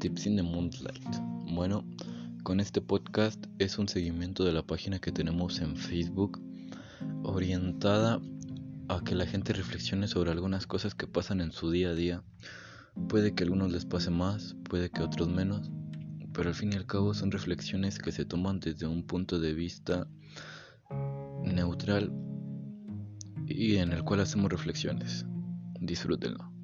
Tips in the Moonlight. Bueno, con este podcast es un seguimiento de la página que tenemos en Facebook orientada a que la gente reflexione sobre algunas cosas que pasan en su día a día. Puede que a algunos les pase más, puede que a otros menos, pero al fin y al cabo son reflexiones que se toman desde un punto de vista neutral y en el cual hacemos reflexiones. Disfrútenlo.